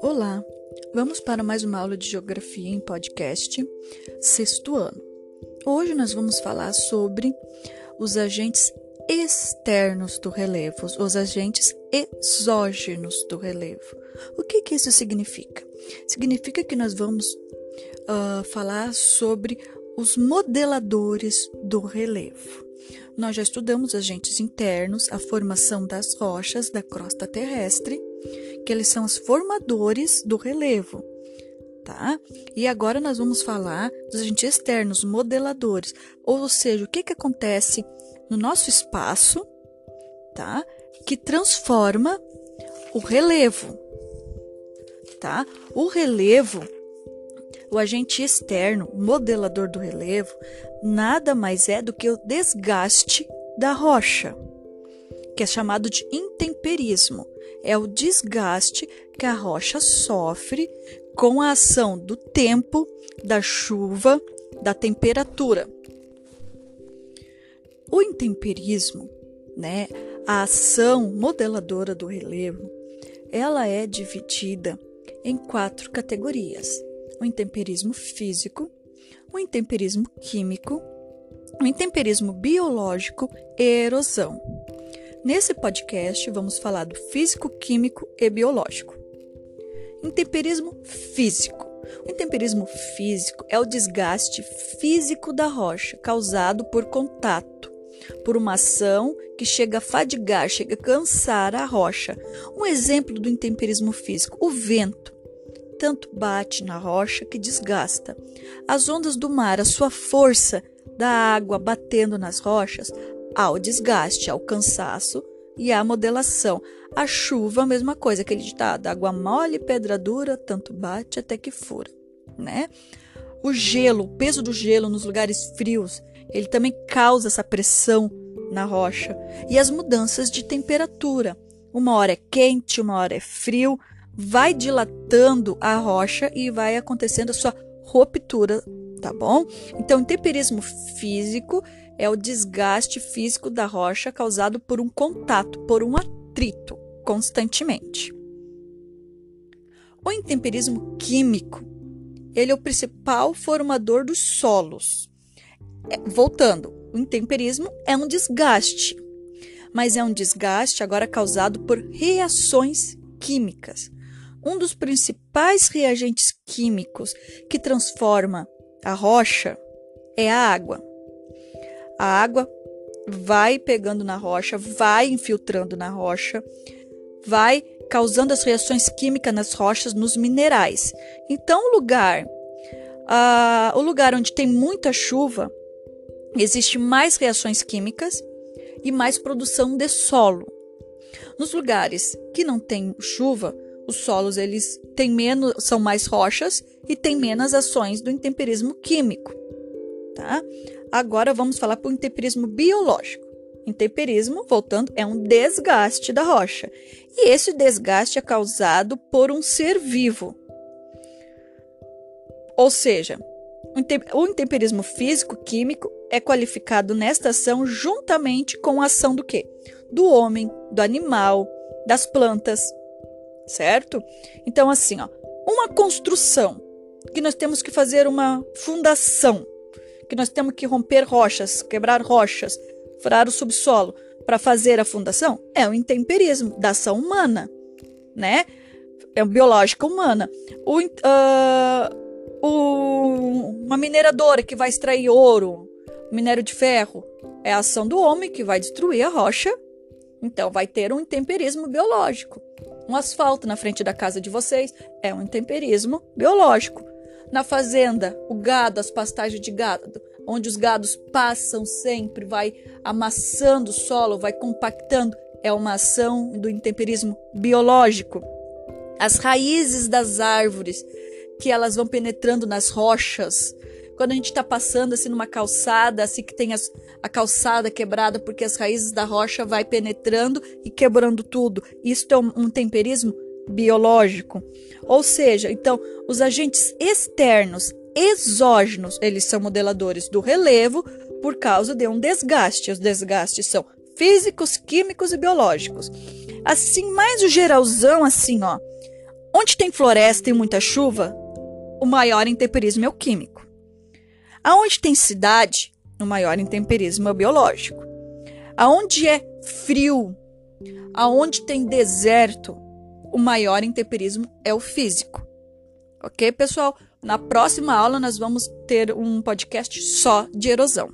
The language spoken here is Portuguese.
Olá, vamos para mais uma aula de Geografia em podcast, sexto ano. Hoje nós vamos falar sobre os agentes externos do relevo, os agentes exógenos do relevo. O que, que isso significa? Significa que nós vamos uh, falar sobre os modeladores do relevo. Nós já estudamos agentes internos, a formação das rochas da crosta terrestre, que eles são os formadores do relevo, tá? E agora nós vamos falar dos agentes externos, modeladores, ou seja, o que que acontece no nosso espaço, tá? Que transforma o relevo, tá? O relevo o agente externo, modelador do relevo, nada mais é do que o desgaste da rocha, que é chamado de intemperismo. É o desgaste que a rocha sofre com a ação do tempo, da chuva, da temperatura. O intemperismo, né, a ação modeladora do relevo, ela é dividida em quatro categorias: o intemperismo físico, o intemperismo químico, o intemperismo biológico e erosão. Nesse podcast, vamos falar do físico, químico e biológico. Intemperismo físico. O intemperismo físico é o desgaste físico da rocha causado por contato, por uma ação que chega a fadigar, chega a cansar a rocha. Um exemplo do intemperismo físico: o vento tanto bate na rocha que desgasta. As ondas do mar, a sua força da água batendo nas rochas, ao desgaste, ao cansaço e à modelação. A chuva, a mesma coisa, aquele ditado: água mole, pedra dura, tanto bate até que fura, né? O gelo, o peso do gelo nos lugares frios, ele também causa essa pressão na rocha. E as mudanças de temperatura. Uma hora é quente, uma hora é frio, vai dilatando a rocha e vai acontecendo a sua ruptura, tá bom? Então, temperismo físico é o desgaste físico da rocha causado por um contato, por um atrito constantemente. O intemperismo químico, ele é o principal formador dos solos. É, voltando, o intemperismo é um desgaste, mas é um desgaste agora causado por reações químicas um dos principais reagentes químicos que transforma a rocha é a água. A água vai pegando na rocha, vai infiltrando na rocha, vai causando as reações químicas nas rochas, nos minerais. Então, o lugar, uh, o lugar onde tem muita chuva, existe mais reações químicas e mais produção de solo. Nos lugares que não tem chuva, os solos eles têm menos, são mais rochas e têm menos ações do intemperismo químico, tá? Agora vamos falar para o intemperismo biológico. Intemperismo, voltando, é um desgaste da rocha. E esse desgaste é causado por um ser vivo. Ou seja, o intemperismo físico químico é qualificado nesta ação juntamente com a ação do quê? Do homem, do animal, das plantas, certo? Então, assim, ó, uma construção que nós temos que fazer uma fundação, que nós temos que romper rochas, quebrar rochas, furar o subsolo para fazer a fundação, é o intemperismo da ação humana, né? É biológica humana. O, uh, o, uma mineradora que vai extrair ouro, minério de ferro, é a ação do homem que vai destruir a rocha, então vai ter um intemperismo biológico. Um asfalto na frente da casa de vocês é um intemperismo biológico. Na fazenda, o gado, as pastagens de gado, onde os gados passam sempre, vai amassando o solo, vai compactando, é uma ação do intemperismo biológico. As raízes das árvores, que elas vão penetrando nas rochas, quando a gente está passando assim numa calçada, assim que tem as, a calçada quebrada porque as raízes da rocha vai penetrando e quebrando tudo. Isso é um, um temperismo biológico. Ou seja, então, os agentes externos, exógenos, eles são modeladores do relevo por causa de um desgaste. Os desgastes são físicos, químicos e biológicos. Assim, mais o geralzão, assim, ó. Onde tem floresta e muita chuva, o maior intemperismo é o químico. Aonde tem cidade, o maior intemperismo é o biológico. Aonde é frio, aonde tem deserto, o maior intemperismo é o físico. Ok, pessoal? Na próxima aula, nós vamos ter um podcast só de erosão.